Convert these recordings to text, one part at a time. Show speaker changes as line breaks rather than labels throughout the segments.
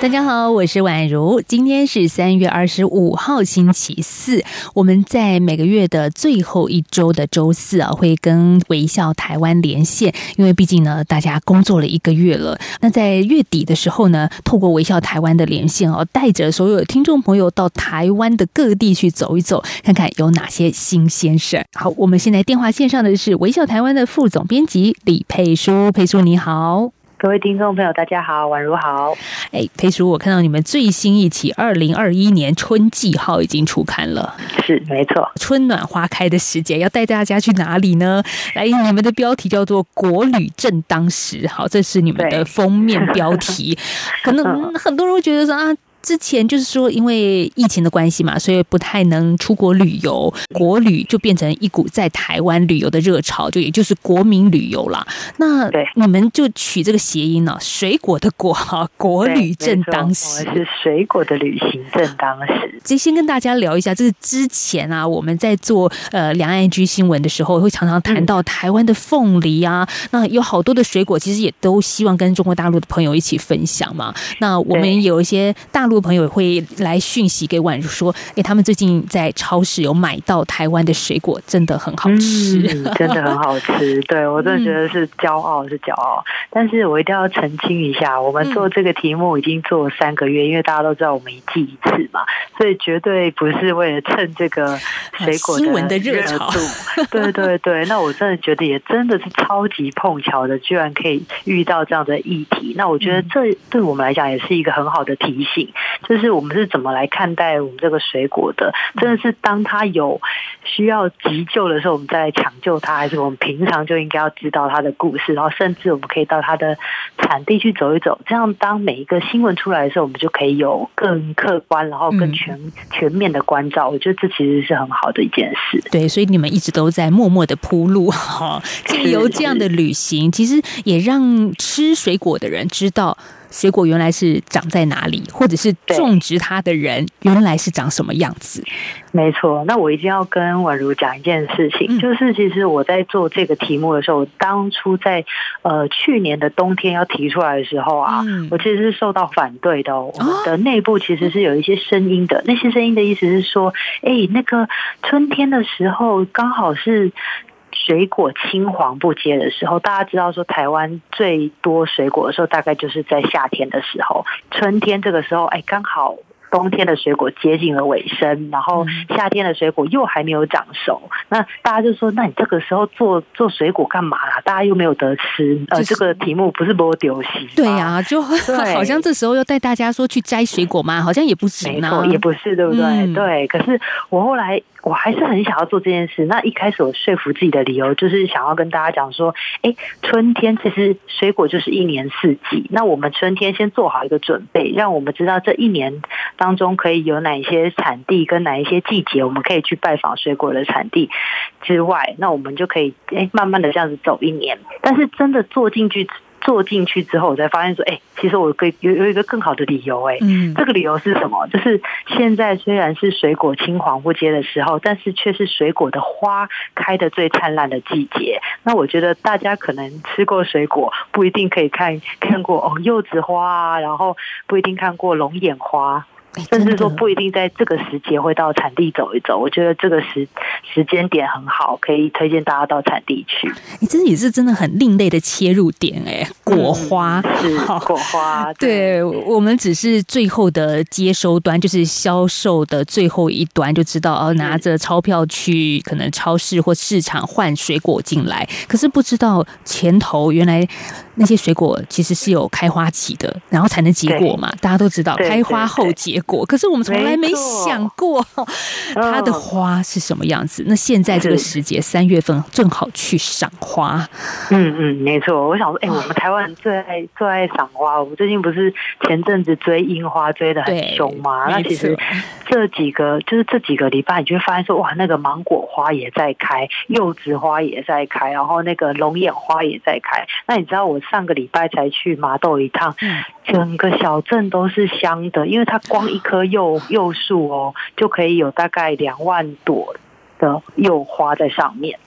大家好，我是宛如。今天是三月二十五号，星期四。我们在每个月的最后一周的周四啊，会跟微笑台湾连线，因为毕竟呢，大家工作了一个月了。那在月底的时候呢，透过微笑台湾的连线哦，带着所有听众朋友到台湾的各地去走一走，看看有哪些新鲜事儿。好，我们现在电话线上的是微笑台湾的副总编辑李佩书，佩书你好。
各位听众朋友，大家好，宛如好。
哎，裴叔，我看到你们最新一期二零二一年春季号已经出刊了，
是没错。
春暖花开的时节，要带大家去哪里呢？来，你们的标题叫做“国旅正当时”，好，这是你们的封面标题。可能 很多人会觉得说啊。之前就是说，因为疫情的关系嘛，所以不太能出国旅游，国旅就变成一股在台湾旅游的热潮，就也就是国民旅游啦。那你们就取这个谐音呢，水果的果哈，国旅正当时
是水果的旅行正当时。
这先跟大家聊一下，这是之前啊，我们在做呃两岸居新闻的时候，会常常谈到台湾的凤梨啊，那有好多的水果，其实也都希望跟中国大陆的朋友一起分享嘛。那我们有一些大陆。朋友会来讯息给婉如说：“哎，他们最近在超市有买到台湾的水果，真的很好吃，
真的很好吃。”对我真的觉得是骄傲，是骄傲。但是我一定要澄清一下，我们做这个题目已经做了三个月，因为大家都知道我们一季一次嘛，所以绝对不是为了蹭这个水果
新闻的
热
潮。
对对对，那我真的觉得也真的是超级碰巧的，居然可以遇到这样的议题。那我觉得这对我们来讲也是一个很好的提醒。就是我们是怎么来看待我们这个水果的？真的是当它有需要急救的时候，我们再来抢救它，还是我们平常就应该要知道它的故事？然后甚至我们可以到它的产地去走一走，这样当每一个新闻出来的时候，我们就可以有更客观，然后更全全面的关照。我觉得这其实是很好的一件事。
对，所以你们一直都在默默的铺路 哈，借由这样的旅行，其实也让吃水果的人知道。水果原来是长在哪里，或者是种植它的人原来是长什么样子？
没错，那我一定要跟宛如讲一件事情，就是其实我在做这个题目的时候，当初在呃去年的冬天要提出来的时候啊，我其实是受到反对的。我们的内部其实是有一些声音的，那些声音的意思是说，哎，那个春天的时候刚好是。水果青黄不接的时候，大家知道说台湾最多水果的时候，大概就是在夏天的时候。春天这个时候，哎，刚好。冬天的水果接近了尾声，然后夏天的水果又还没有长熟，那大家就说：“那你这个时候做做水果干嘛啦？大家又没有得吃。”呃，这个题目不是播丢戏？
对呀，就 好像这时候要带大家说去摘水果吗？好像也不行
啊，也不是，对不对？对。可是我后来我还是很想要做这件事。那一开始我说服自己的理由就是想要跟大家讲说：“哎，春天其实水果就是一年四季。那我们春天先做好一个准备，让我们知道这一年。”当中可以有哪一些产地跟哪一些季节，我们可以去拜访水果的产地之外，那我们就可以哎慢慢的这样子走一年。但是真的做进去做进去之后，我才发现说，哎，其实我可以有有一个更好的理由，哎，嗯，这个理由是什么？就是现在虽然是水果青黄不接的时候，但是却是水果的花开的最灿烂的季节。那我觉得大家可能吃过水果，不一定可以看看过哦柚子花啊，然后不一定看过龙眼花。甚至说不一定在这个时节会到产地走一走，我觉得这个时时间点很好，可以推荐大家到产地去。
你这也是真的很另类的切入点哎，果花
是果花，
对我们只是最后的接收端，就是销售的最后一端，就知道哦，拿着钞票去可能超市或市场换水果进来，可是不知道前头原来。那些水果其实是有开花期的，然后才能结果嘛。大家都知道，开花后结果。可是我们从来没想过它的花是什么样子。那现在这个时节，三月份正好去赏花。
嗯嗯，没错。我想说，哎，我们台湾人最爱最爱赏花。我们最近不是前阵子追樱花追的很凶吗？那其实这几个就是这几个礼拜，你就会发现说，哇，那个芒果花也在开，柚子花也在开，然后那个龙眼花也在开。那你知道我？上个礼拜才去麻豆一趟，整个小镇都是香的，因为它光一一棵柚柚树哦，就可以有大概两万朵。的柚花在上面，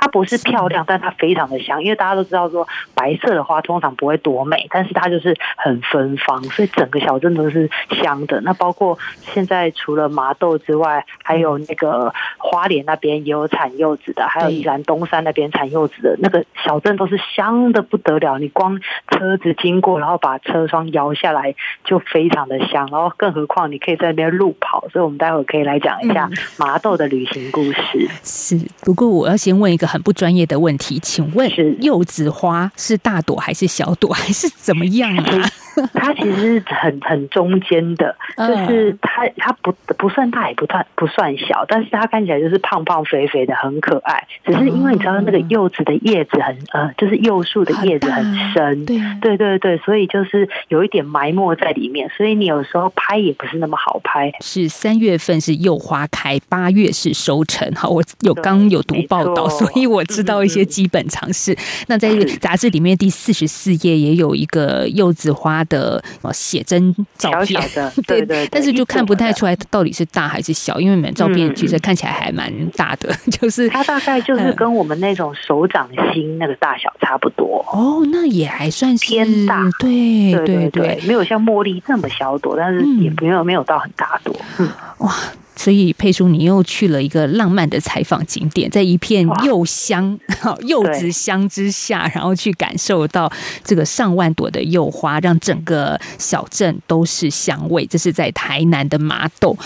它不是漂亮，但它非常的香。因为大家都知道说，白色的花通常不会多美，但是它就是很芬芳，所以整个小镇都是香的。那包括现在除了麻豆之外，还有那个花莲那边也有产柚子的，还有宜兰东山那边产柚子的那个小镇都是香的不得了。你光车子经过，然后把车窗摇下来，就非常的香。然后更何况你可以在那边路跑，所以我们待会可以来讲一下麻豆的旅行故事。是
是，不过我要先问一个很不专业的问题，请问柚子花是大朵还是小朵还是怎么样啊？
它其实是很很中间的，就是它它不不算大也不算不算小，但是它看起来就是胖胖肥肥的，很可爱。只是因为你知道那个柚子的叶子很呃，就是柚树的叶子很深，对对对对，所以就是有一点埋没在里面，所以你有时候拍也不是那么好拍。
是三月份是柚花开，八月是收成。好，我有刚有读报道，所以我知道一些基本常识。那在杂志里面第四十四页也有一个柚子花。的写真照片，
对对，
但是就看不太出来到底是大还是小，因为你们照片其实看起来还蛮大的，就是
它大概就是跟我们那种手掌心那个大小差不多。
哦，那也还算是
偏大，
对对
对，没有像茉莉这么小朵，但是也没有没有到很大朵。嗯，
哇。所以佩叔，你又去了一个浪漫的采访景点，在一片柚香、柚子香之下，然后去感受到这个上万朵的柚花，让整个小镇都是香味。这是在台南的麻豆，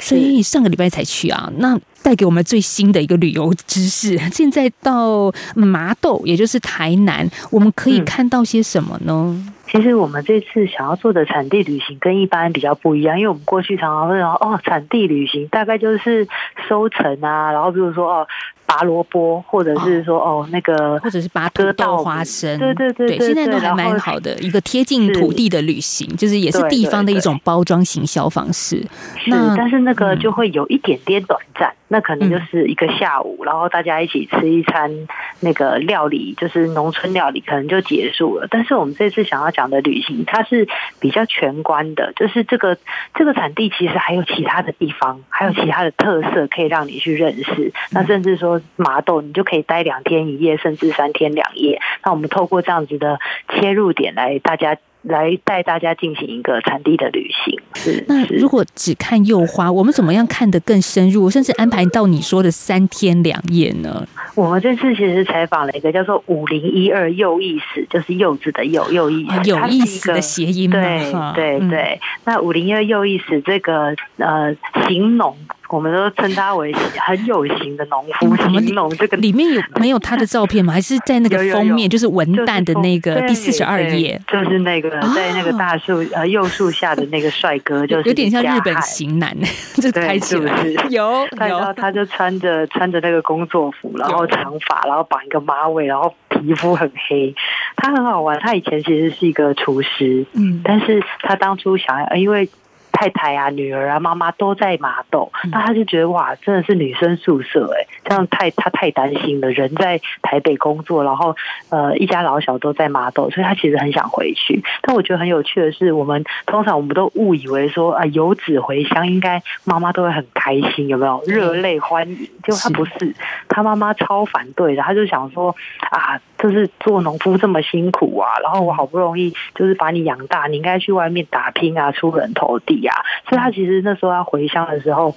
所以上个礼拜才去啊。那带给我们最新的一个旅游知识。现在到麻豆，也就是台南，我们可以看到些什么呢？
其实我们这次想要做的产地旅行跟一般比较不一样，因为我们过去常常会说哦，产地旅行大概就是收成啊，然后比如说哦。拔萝卜，或者是说哦，那个，
或者是拔土豆、花生，
对对对对，
现在都还蛮好的一个贴近土地的旅行，就是也是地方的一种包装行销方式。
那但是那个就会有一点点短暂，那可能就是一个下午，然后大家一起吃一餐那个料理，就是农村料理，可能就结束了。但是我们这次想要讲的旅行，它是比较全观的，就是这个这个产地其实还有其他的地方，还有其他的特色可以让你去认识。那甚至说。麻豆，你就可以待两天一夜，甚至三天两夜。那我们透过这样子的切入点来，大家来带大家进行一个产地的旅行。是
那如果只看柚花，我们怎么样看得更深入，甚至安排到你说的三天两夜呢？
我们这次其实采访了一个叫做“五零一二柚意思”，就是柚子的柚柚意思，
有意思的谐音。
对对对，那“五零一二柚意思”这个呃形容。我们都称他为很有型的农夫。形容这个
里面有没有他的照片吗？还是在那个封面，就是文旦的那个第四十二页，
就是那个在那个大树呃柚树下的那个帅哥，就是
有点像日本型男，这开
是不是？
有，
然后他就穿着穿着那个工作服，然后长发，然后绑一个马尾，然后皮肤很黑。他很好玩，他以前其实是一个厨师，嗯，但是他当初想要因为。太太啊，女儿啊，妈妈都在麻豆，那他就觉得哇，真的是女生宿舍哎，这样太他太担心了。人在台北工作，然后呃一家老小都在麻豆，所以他其实很想回去。但我觉得很有趣的是，我们通常我们都误以为说啊游子回乡应该妈妈都会很开心，有没有热泪欢迎？结果他不是，他妈妈超反对的，他就想说啊，就是做农夫这么辛苦啊，然后我好不容易就是把你养大，你应该去外面打拼啊，出人头地。所以，他其实那时候要回乡的时候。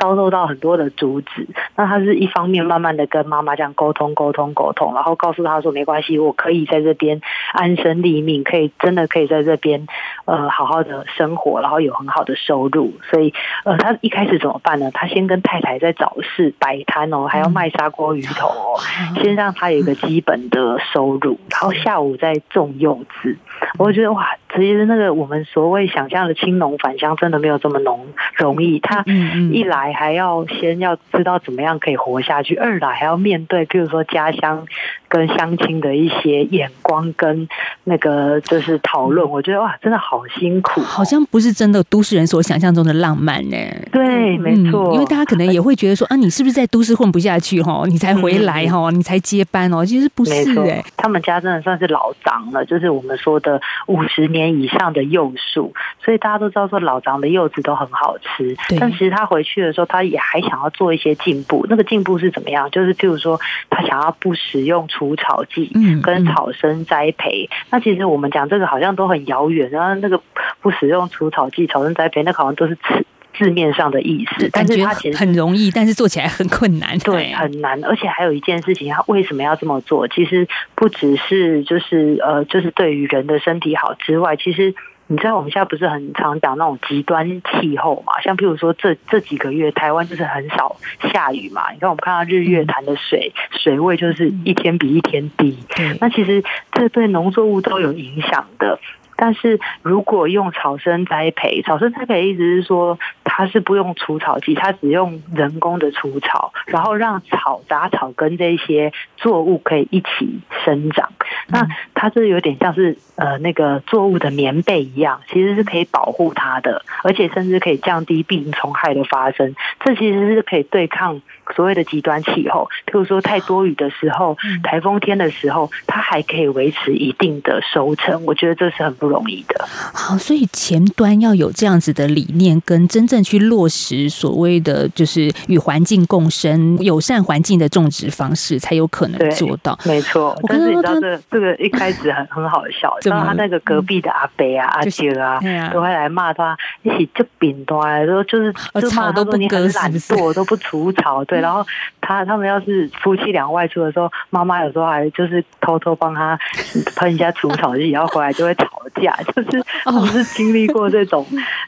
遭受到很多的阻止，那他是一方面慢慢的跟妈妈这样沟通沟通沟通，然后告诉他说没关系，我可以在这边安身立命，可以真的可以在这边呃好好的生活，然后有很好的收入。所以呃他一开始怎么办呢？他先跟太太在早市摆摊哦，还要卖砂锅鱼头哦，先让他有一个基本的收入，然后下午再种柚子。我觉得哇，其实那个我们所谓想象的青农返乡，真的没有这么浓容易。他一来。还要先要知道怎么样可以活下去，二来还要面对，比如说家乡跟相亲的一些眼光跟那个就是讨论，我觉得哇，真的好辛苦，
好像不是真的都市人所想象中的浪漫呢。
对，没错，
因为大家可能也会觉得说啊，你是不是在都市混不下去哈，你才回来哈，你才接班哦，其实不是哎，
他们家真的算是老长了，就是我们说的五十年以上的幼树，所以大家都知道说老长的柚子都很好吃，但其实他回去的时候，他也还想要做一些进步，那个进步是怎么样？就是譬如说，他想要不使用除草剂，嗯，跟草生栽培。那其实我们讲这个好像都很遥远，然后那个不使用除草剂、草生栽培，那好像都是字字面上的意思。但是它其实
很容易，但是做起来很困难，
对，很难。而且还有一件事情，他为什么要这么做？其实不只是就是呃，就是对于人的身体好之外，其实。你知道我们现在不是很常讲那种极端气候嘛？像譬如说这这几个月台湾就是很少下雨嘛。你看我们看到日月潭的水水位就是一天比一天低，那其实这对农作物都有影响的。但是如果用草生栽培，草生栽培意思是说它是不用除草剂，它只用人工的除草，然后让草杂草跟这些作物可以一起生长。那它这有点像是呃那个作物的棉被一样，其实是可以保护它的，而且甚至可以降低病虫害的发生。这其实是可以对抗所谓的极端气候，譬如说太多雨的时候、台风天的时候，它还可以维持一定的收成。我觉得这是很不容易的。
好，所以前端要有这样子的理念，跟真正去落实所谓的就是与环境共生、友善环境的种植方式，才有可能做到。
没错，但是你知道这这个一开始很很好笑，然后他那个隔壁的阿伯啊、阿姐啊，都会来骂他，一起就扁端，说就是就骂他说你很懒惰，都不除草。对，然后他他们要是夫妻俩外出的时候，妈妈有时候还就是偷偷帮他 喷一下除草剂，然后回来就会吵架，就是我是经历过这种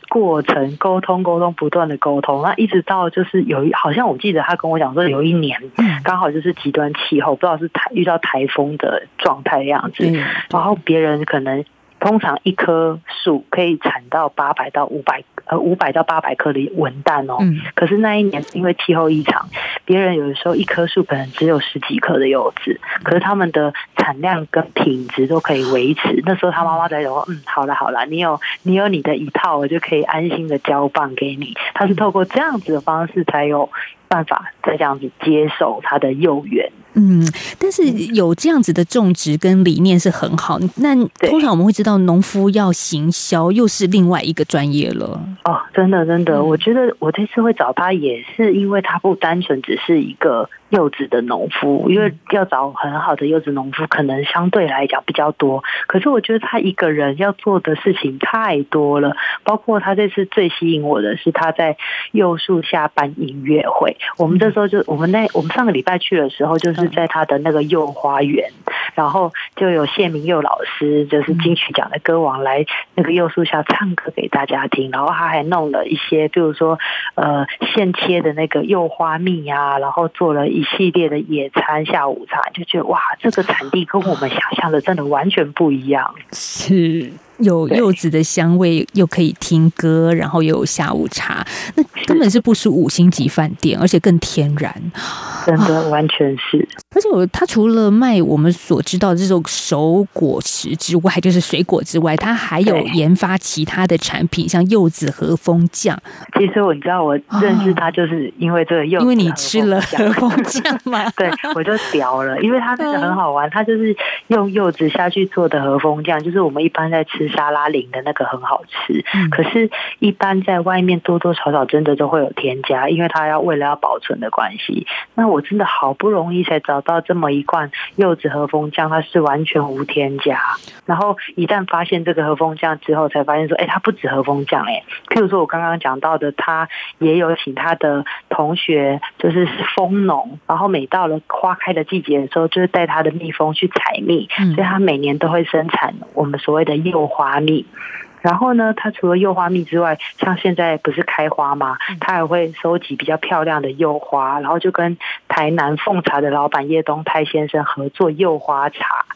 过程，沟通沟通不断的沟通，那一直到就是有一好像我记得他跟我讲说有一年刚好就是极端气候，不知道是台遇到台风的状态的样子，然后别人可能通常一棵树可以产到八百到五百。呃，五百到八百克的文旦哦，可是那一年因为气候异常，别人有的时候一棵树可能只有十几颗的柚子，可是他们的产量跟品质都可以维持。那时候他妈妈在说：“嗯，好了好了，你有你有你的一套，我就可以安心的交棒给你。”他是透过这样子的方式才有办法再这样子接受他的幼园。
嗯，但是有这样子的种植跟理念是很好。那通常我们会知道，农夫要行销又是另外一个专业了。
哦，真的真的，我觉得我这次会找他，也是因为他不单纯只是一个。柚子的农夫，因为要找很好的柚子农夫，可能相对来讲比较多。可是我觉得他一个人要做的事情太多了，包括他这次最吸引我的是他在柚树下办音乐会。我们这时候就我们那我们上个礼拜去的时候，就是在他的那个柚花园，然后就有谢明佑老师，就是金曲奖的歌王来那个柚树下唱歌给大家听。然后他还弄了一些，比如说呃现切的那个柚花蜜啊，然后做了。一系列的野餐、下午茶，就觉得哇，这个产地跟我们想象的真的完全不一样。
是。有柚子的香味，又可以听歌，然后又有下午茶，那根本是不输五星级饭店，而且更天然，
真的完全是。
而且我他除了卖我们所知道的这种熟果实之外，就是水果之外，他还有研发其他的产品，像柚子和风酱。
其实我你知道，我认识他就是因为这个柚子，
因为你吃了和风酱嘛，
对我就屌了，因为他那个很好玩，他就是用柚子下去做的和风酱，就是我们一般在吃。沙拉林的那个很好吃，可是，一般在外面多多少少真的都会有添加，因为它要为了要保存的关系。那我真的好不容易才找到这么一罐柚子和风酱，它是完全无添加。然后一旦发现这个和风酱之后，才发现说，哎，它不止和风酱，哎，譬如说我刚刚讲到的，他也有请他的同学，就是蜂农，然后每到了花开的季节的时候，就是带他的蜜蜂去采蜜，所以他每年都会生产我们所谓的柚。花蜜，然后呢，它除了柚花蜜之外，像现在不是开花吗？它还会收集比较漂亮的柚花，然后就跟台南凤茶的老板叶东泰先生合作柚花茶。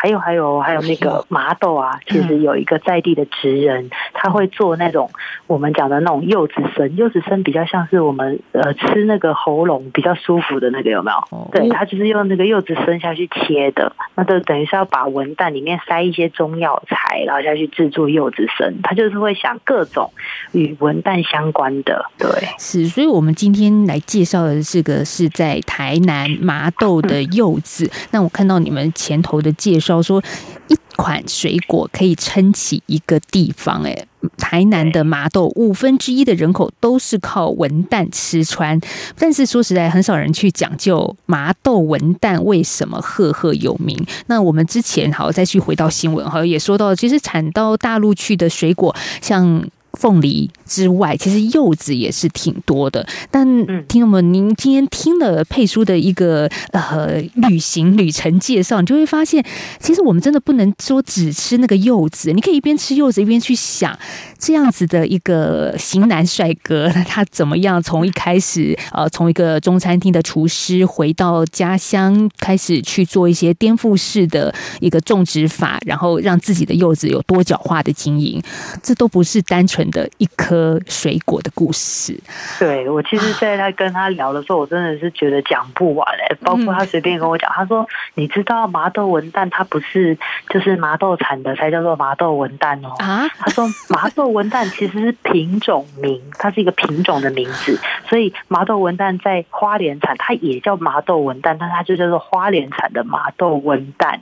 还有还有还有那个麻豆啊，其实有一个在地的职人，他会做那种我们讲的那种柚子参，柚子参比较像是我们呃吃那个喉咙比较舒服的那个有没有？对，他就是用那个柚子参下去切的，那就等于是要把文旦里面塞一些中药材，然后下去制作柚子参，他就是会想各种与文旦相关的，对，
是，所以我们今天来介绍的这个是在台南麻豆的柚子，那我看到你们前头的介绍说一。款水果可以撑起一个地方，哎，台南的麻豆五分之一的人口都是靠文旦吃穿，但是说实在，很少人去讲究麻豆文旦为什么赫赫有名。那我们之前好再去回到新闻哈，也说到，其实产到大陆去的水果，像。凤梨之外，其实柚子也是挺多的。但听众们，您今天听了佩叔的一个呃旅行旅程介绍，你就会发现，其实我们真的不能说只吃那个柚子。你可以一边吃柚子，一边去想这样子的一个型男帅哥，他怎么样从一开始呃从一个中餐厅的厨师回到家乡，开始去做一些颠覆式的一个种植法，然后让自己的柚子有多角化的经营，这都不是单纯。的一颗水果的故事，
对我其实，在他跟他聊的时候，我真的是觉得讲不完哎。包括他随便跟我讲，他说：“你知道麻豆文旦，它不是就是麻豆产的才叫做麻豆文旦哦。”啊，他说麻豆文旦其实是品种名，它是一个品种的名字，所以麻豆文旦在花莲产，它也叫麻豆文旦，但它就叫做花莲产的麻豆文旦，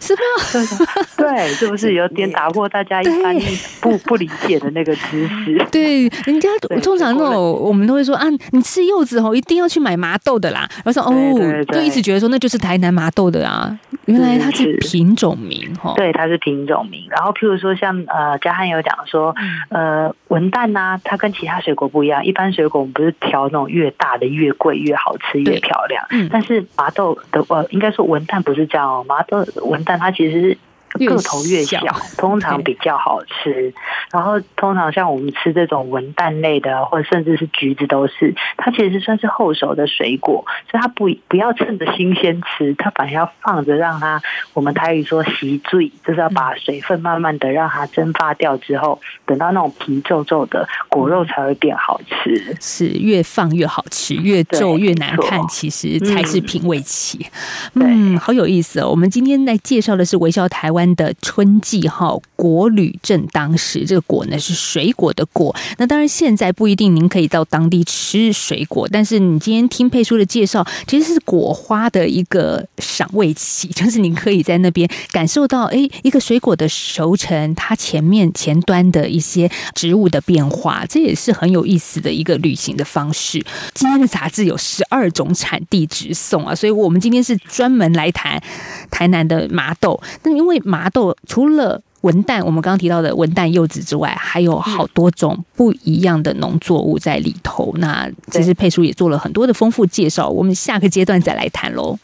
是
吗？对，是不是有点打破大家一般不不理解的那个？
对，人家通常那种我们都会说啊，你吃柚子哦，一定要去买麻豆的啦。然后说哦，就一直觉得说那就是台南麻豆的啊。原来它是品种名哈，
对，它是品种名。然后譬如说像呃，嘉汉有讲说呃，文旦呐，它跟其他水果不一样。一般水果我们不是挑那种越大的越贵越好吃越漂亮，但是麻豆的呃，应该说文旦不是这样哦，麻豆文旦它其实是。个头越小，通常比较好吃。然后通常像我们吃这种文旦类的，或者甚至是橘子，都是它其实算是后熟的水果，所以它不不要趁着新鲜吃，它反而要放着让它。我们台语说“习醉”，就是要把水分慢慢的让它蒸发掉之后，等到那种皮皱皱的果肉才会变好吃。
是越放越好吃，越皱越难看，其实才是品味期。嗯，好有意思哦。我们今天来介绍的是微笑台湾。的春季哈果旅正当时，这个果呢是水果的果。那当然现在不一定您可以到当地吃水果，但是你今天听佩叔的介绍，其实是果花的一个赏味期，就是您可以在那边感受到，哎，一个水果的熟成，它前面前端的一些植物的变化，这也是很有意思的一个旅行的方式。今天的杂志有十二种产地直送啊，所以我们今天是专门来谈台南的麻豆。那因为麻豆除了文旦，我们刚刚提到的文旦柚子之外，还有好多种不一样的农作物在里头。那其实佩叔也做了很多的丰富介绍，我们下个阶段再来谈喽。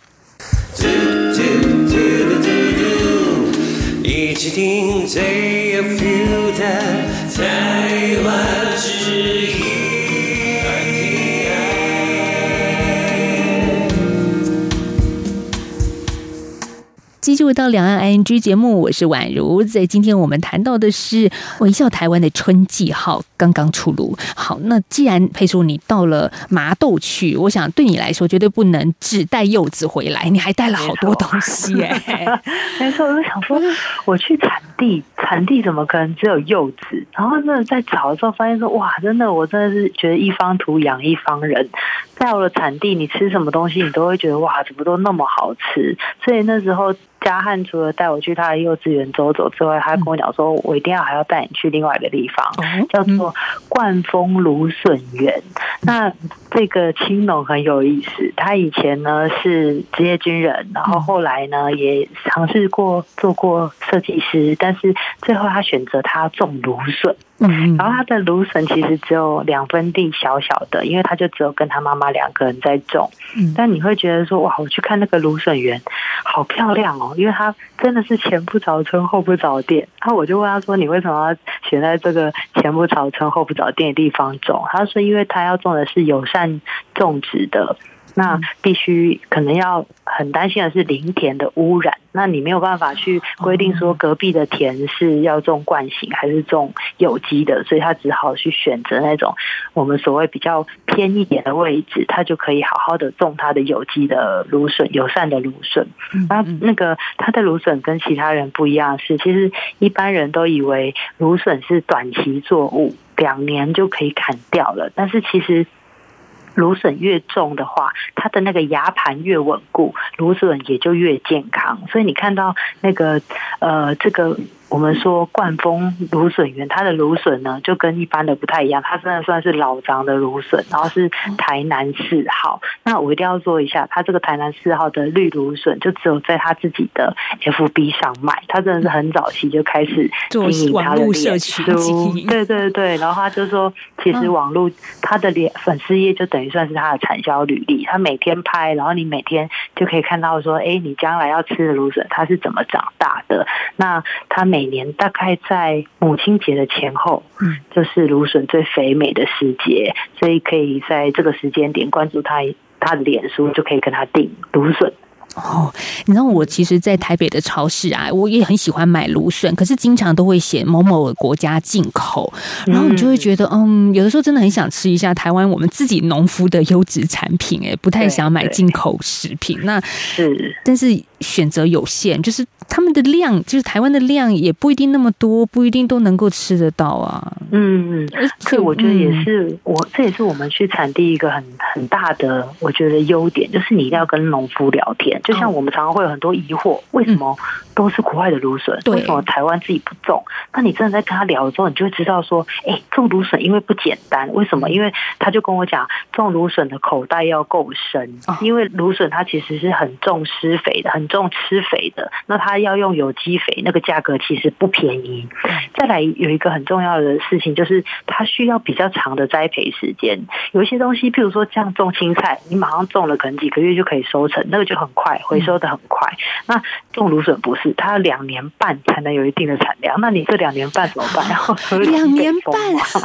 一起听台湾之音。继续回到两岸 I N G 节目，我是宛如。在今天我们谈到的是微笑台湾的春季号刚刚出炉。好，那既然佩叔你到了麻豆去，我想对你来说绝对不能只带柚子回来，你还带了好多东西哎。
没错，我就想说，我去产地，产地怎么可能只有柚子？然后真的在找的时候发现说，哇，真的，我真的是觉得一方土养一方人。到了产地，你吃什么东西，你都会觉得哇，怎么都那么好吃。所以那时候。嘉汉除了带我去他的幼稚园走走之外，他跟我讲说，我一定要还要带你去另外一个地方，叫做冠峰芦笋园。那这个青农很有意思，他以前呢是职业军人，然后后来呢也尝试过做过设计师，但是最后他选择他种芦笋。嗯，然后他的芦笋其实只有两分地小小的，因为他就只有跟他妈妈两个人在种。嗯，但你会觉得说哇，我去看那个芦笋园，好漂亮哦，因为它真的是前不着村后不着店。然后我就问他说，你为什么要选在这个前不着村后不着店的地方种？他说，因为他要种的是友善种植的。那必须可能要很担心的是林田的污染。那你没有办法去规定说隔壁的田是要种惯性还是种有机的，所以他只好去选择那种我们所谓比较偏一点的位置，他就可以好好的种他的有机的芦笋，友善的芦笋。那那个他的芦笋跟其他人不一样是，其实一般人都以为芦笋是短期作物，两年就可以砍掉了，但是其实。芦笋越重的话，它的那个牙盘越稳固，芦笋也就越健康。所以你看到那个呃，这个。我们说冠峰芦笋园，它的芦笋呢就跟一般的不太一样，它真的算是老张的芦笋，然后是台南四号。那我一定要说一下，它这个台南四号的绿芦笋，就只有在他自己的 FB 上卖。他真的是很早期就开始经营他的
社区，
对对对。然后他就说，其实网络他的脸粉丝页就等于算是他的产销履历。他每天拍，然后你每天就可以看到说，哎，你将来要吃的芦笋它是怎么长大的。那他每每年大概在母亲节的前后，嗯，就是芦笋最肥美的时节，所以可以在这个时间点关注他他的脸书，就可以跟他订芦笋。
哦，你知道我其实，在台北的超市啊，我也很喜欢买芦笋，可是经常都会写某某国家进口，然后你就会觉得，嗯，有的时候真的很想吃一下台湾我们自己农夫的优质产品，哎，不太想买进口食品。那
是，
但是选择有限，就是他们的量，就是台湾的量也不一定那么多，不一定都能够吃得到啊。
嗯嗯，这我觉得也是，我这也是我们去产地一个很很大的，我觉得优点，就是你一定要跟农夫聊天。就像我们常常会有很多疑惑，为什么都是国外的芦笋，为什么台湾自己不种？那你真的在跟他聊的时候，你就会知道说，哎，种芦笋因为不简单，为什么？因为他就跟我讲，种芦笋的口袋要够深，因为芦笋它其实是很重施肥的，很重吃肥的。那它要用有机肥，那个价格其实不便宜。再来有一个很重要的事情，就是它需要比较长的栽培时间。有一些东西，譬如说像种青菜，你马上种了，可能几个月就可以收成，那个就很快。回收的很快，那种芦笋不是，它要两年半才能有一定的产量。那你这两年半怎么办？然后
两年半，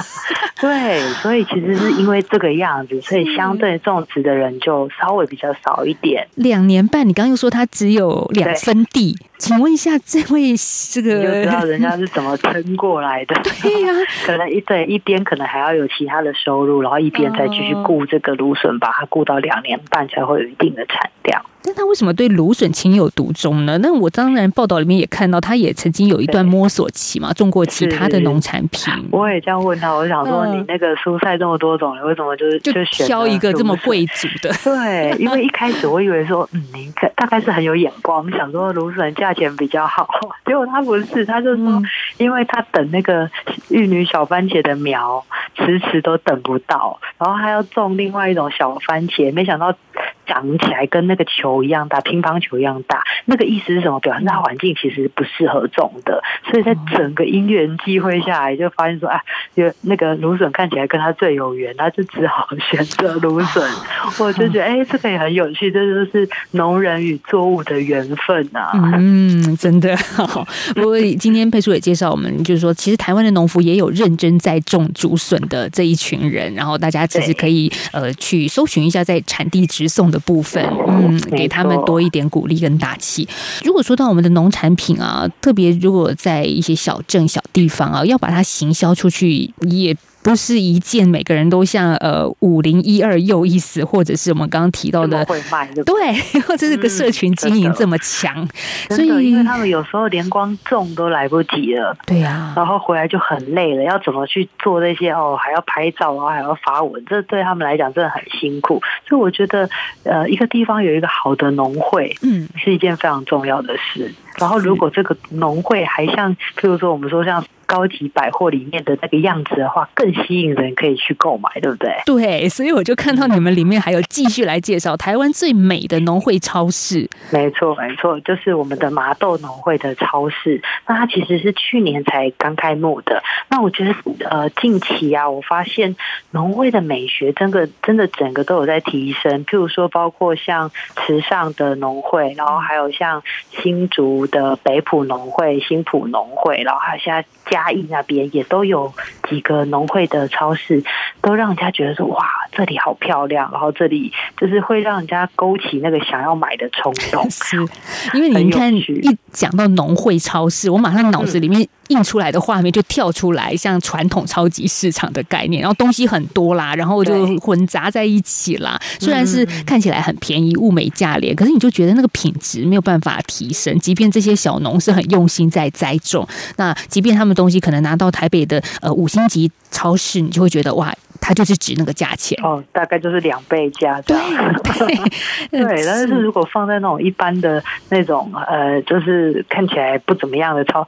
对，所以其实是因为这个样子，所以相对种植的人就稍微比较少一点。
两年半，你刚刚又说它只有两分地。请问一下，这位这个
就知道人家是怎么撑过来的？
对呀，
可能一对一边可能还要有其他的收入，然后一边再继续顾这个芦笋，把它顾到两年半才会有一定的产量。
但他为什么对芦笋情有独钟呢？那我当然报道里面也看到，他也曾经有一段摸索期嘛，种过其他的农产品。
我也这样问他，我想说你那个蔬菜这么多种，你为什么就是就
挑一个这么贵族的？
对，因为一开始我以为说，嗯，您大概是很有眼光，想说芦笋价钱比较好。结果他不是，他就说，因为他等那个玉女小番茄的苗，迟迟都等不到，然后他要种另外一种小番茄，没想到。长起来跟那个球一样大，乒乓球一样大。那个意思是什么？表示它环境其实不适合种的。所以在整个因缘际会下来，就发现说，哎，有那个芦笋看起来跟他最有缘，他就只好选择芦笋。我就觉得，哎，这个也很有趣，这就是农人与作物的缘分呐。
嗯，真的。好 不过今天佩叔也介绍我们，就是说，其实台湾的农夫也有认真在种竹笋的这一群人。然后大家其实可以呃去搜寻一下，在产地直送。的部分，嗯，给他们多一点鼓励跟打气。如果说到我们的农产品啊，特别如果在一些小镇小地方啊，要把它行销出去，也。不是一件每个人都像呃五零一二又一死，或者是我们刚刚提到的
会卖的，
对，或者是个社群经营这么强，所以
因为他们有时候连光种都来不及了，
对呀，
然后回来就很累了，要怎么去做那些哦，还要拍照，然后还要发文，这对他们来讲真的很辛苦。所以我觉得，呃，一个地方有一个好的农会，嗯，是一件非常重要的事。然后，如果这个农会还像，譬如说我们说像。高级百货里面的那个样子的话，更吸引人，可以去购买，对不对？
对，所以我就看到你们里面还有继续来介绍台湾最美的农会超市。
没错，没错，就是我们的麻豆农会的超市。那它其实是去年才刚开幕的。那我觉得，呃，近期啊，我发现农会的美学真的真的整个都有在提升。譬如说，包括像池上的农会，然后还有像新竹的北埔农会、新埔农会，然后还有现在。嘉义那边也都有几个农会的超市，都让人家觉得说哇，这里好漂亮，然后这里就是会让人家勾起那个想要买的冲动。
是，因为你看一讲到农会超市，我马上脑子里面印出来的画面就跳出来，像传统超级市场的概念，然后东西很多啦，然后就混杂在一起啦。虽然是看起来很便宜、物美价廉，可是你就觉得那个品质没有办法提升。即便这些小农是很用心在栽种，那即便他们东西可能拿到台北的呃五星级超市，你就会觉得哇。它就是值那个价钱
哦，大概就是两倍价这样。对，对。但是如果放在那种一般的那种呃，就是看起来不怎么样的超。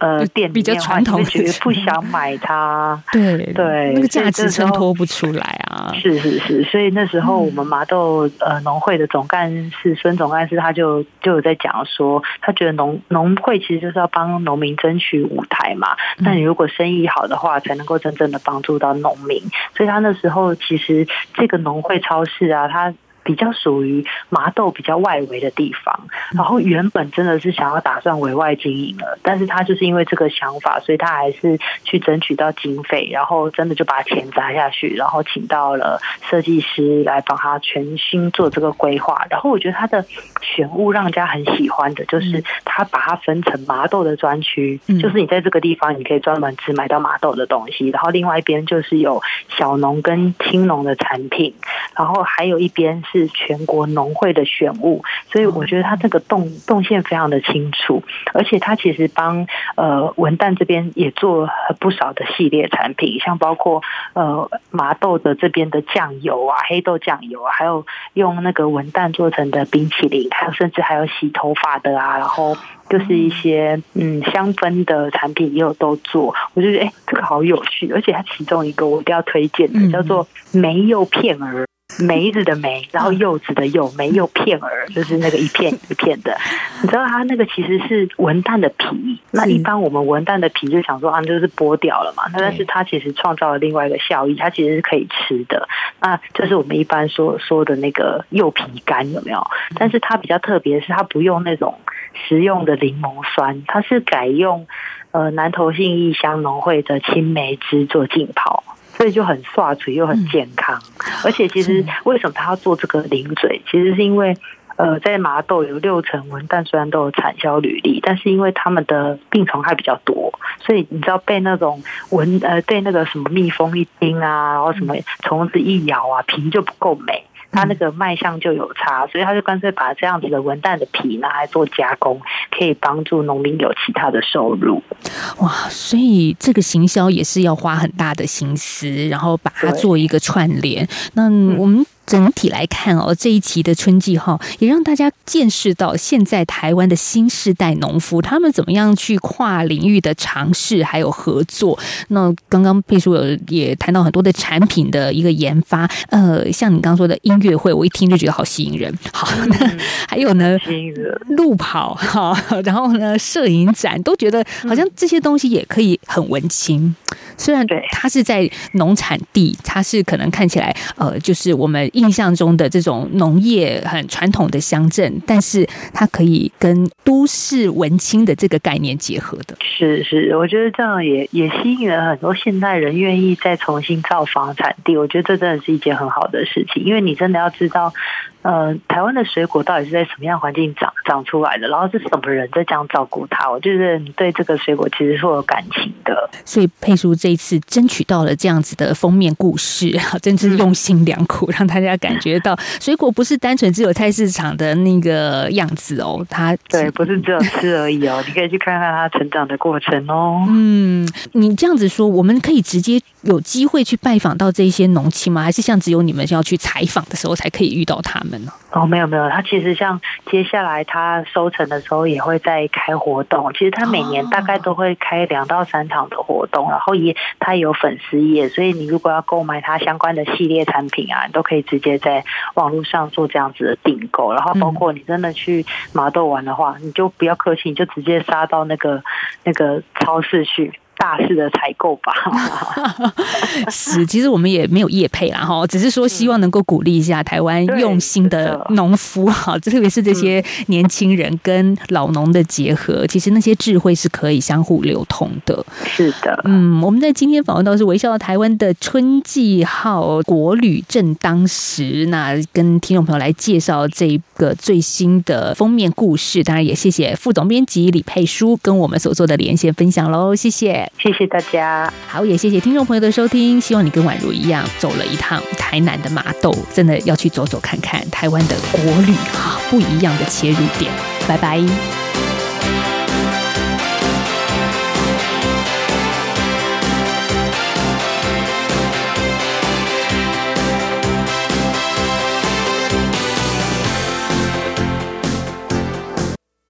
呃，店
比较传统，
觉得不想买它。
对
对，
那个价值衬托不出来啊。
是是是，所以那时候我们麻豆呃农会的总干事孙总干事他就就有在讲说，他觉得农农会其实就是要帮农民争取舞台嘛。那你如果生意好的话，才能够真正的帮助到农民。所以他那时候其实这个农会超市啊，他。比较属于麻豆比较外围的地方，然后原本真的是想要打算委外经营了，但是他就是因为这个想法，所以他还是去争取到经费，然后真的就把钱砸下去，然后请到了设计师来帮他全新做这个规划。然后我觉得他的选物让人家很喜欢的，就是他把它分成麻豆的专区，就是你在这个地方你可以专门只买到麻豆的东西，然后另外一边就是有小农跟青农的产品，然后还有一边。是全国农会的选物，所以我觉得他这个动动线非常的清楚，而且他其实帮呃文旦这边也做不少的系列产品，像包括呃麻豆的这边的酱油啊，黑豆酱油啊，还有用那个文旦做成的冰淇淋，还有甚至还有洗头发的啊，然后就是一些嗯香氛的产品也有都做，我就觉得哎这个好有趣，而且它其中一个我一定要推荐的叫做没有片儿。梅子的梅，然后柚子的柚，梅柚片儿就是那个一片一片的。你知道它那个其实是文旦的皮。那一般我们文旦的皮就想说啊，就是剥掉了嘛。那但是它其实创造了另外一个效益，它其实是可以吃的。那就是我们一般说说的那个柚皮干有没有？但是它比较特别的是，它不用那种食用的柠檬酸，它是改用呃南投信义香农会的青梅汁做浸泡。所以就很刷嘴又很健康，而且其实为什么他要做这个零嘴？其实是因为，呃，在麻豆有六成文旦虽然都有产销履历，但是因为他们的病虫害比较多，所以你知道被那种蚊呃被那个什么蜜蜂一叮啊，然后什么虫子一咬啊，皮就不够美。它那个卖相就有差，所以他就干脆把这样子的文旦的皮拿来做加工，可以帮助农民有其他的收入。
哇，所以这个行销也是要花很大的心思，然后把它做一个串联。那我们。整体来看哦，这一期的春季哈也让大家见识到现在台湾的新世代农夫他们怎么样去跨领域的尝试还有合作。那刚刚佩叔有也谈到很多的产品的一个研发，呃，像你刚刚说的音乐会，我一听就觉得好吸引人。好，还有呢，路跑哈，然后呢，摄影展都觉得好像这些东西也可以很文青。虽然对它是在农产地，它是可能看起来呃，就是我们。印象中的这种农业很传统的乡镇，但是它可以跟都市文青的这个概念结合的。
是是，我觉得这样也也吸引了很多现代人愿意再重新造房产地。我觉得这真的是一件很好的事情，因为你真的要知道。呃，台湾的水果到底是在什么样环境长长出来的？然后是什么人在这样照顾它？我觉得你对这个水果其实是有感情的。
所以佩叔这一次争取到了这样子的封面故事，真是用心良苦，让大家感觉到水果不是单纯只有菜市场的那个样子哦。它
对，不是只有吃而已哦，你可以去看看它成长的过程哦。
嗯，你这样子说，我们可以直接有机会去拜访到这些农亲吗？还是像只有你们要去采访的时候才可以遇到他们？
哦，没有没有，他其实像接下来他收成的时候也会在开活动。其实他每年大概都会开两到三场的活动，然后也他有粉丝页，所以你如果要购买他相关的系列产品啊，你都可以直接在网络上做这样子的订购。然后包括你真的去麻豆玩的话，你就不要客气，你就直接杀到那个那个超市去。大肆的采购吧。
是，其实我们也没有业配啦哈，只是说希望能够鼓励一下台湾用心的农夫哈，特别是这些年轻人跟老农的结合，其实那些智慧是可以相互流通的。
是的，
嗯，我们在今天访问到是微笑台湾的春季号国旅正当时，那跟听众朋友来介绍这个最新的封面故事，当然也谢谢副总编辑李佩书跟我们所做的连线分享喽，谢谢，
谢谢大家，
好，也谢谢听众朋友的收听，希望你跟宛如一样走了一趟台南的麻豆，真的要去走走看看台湾的国旅哈，不一样的切入点，拜拜。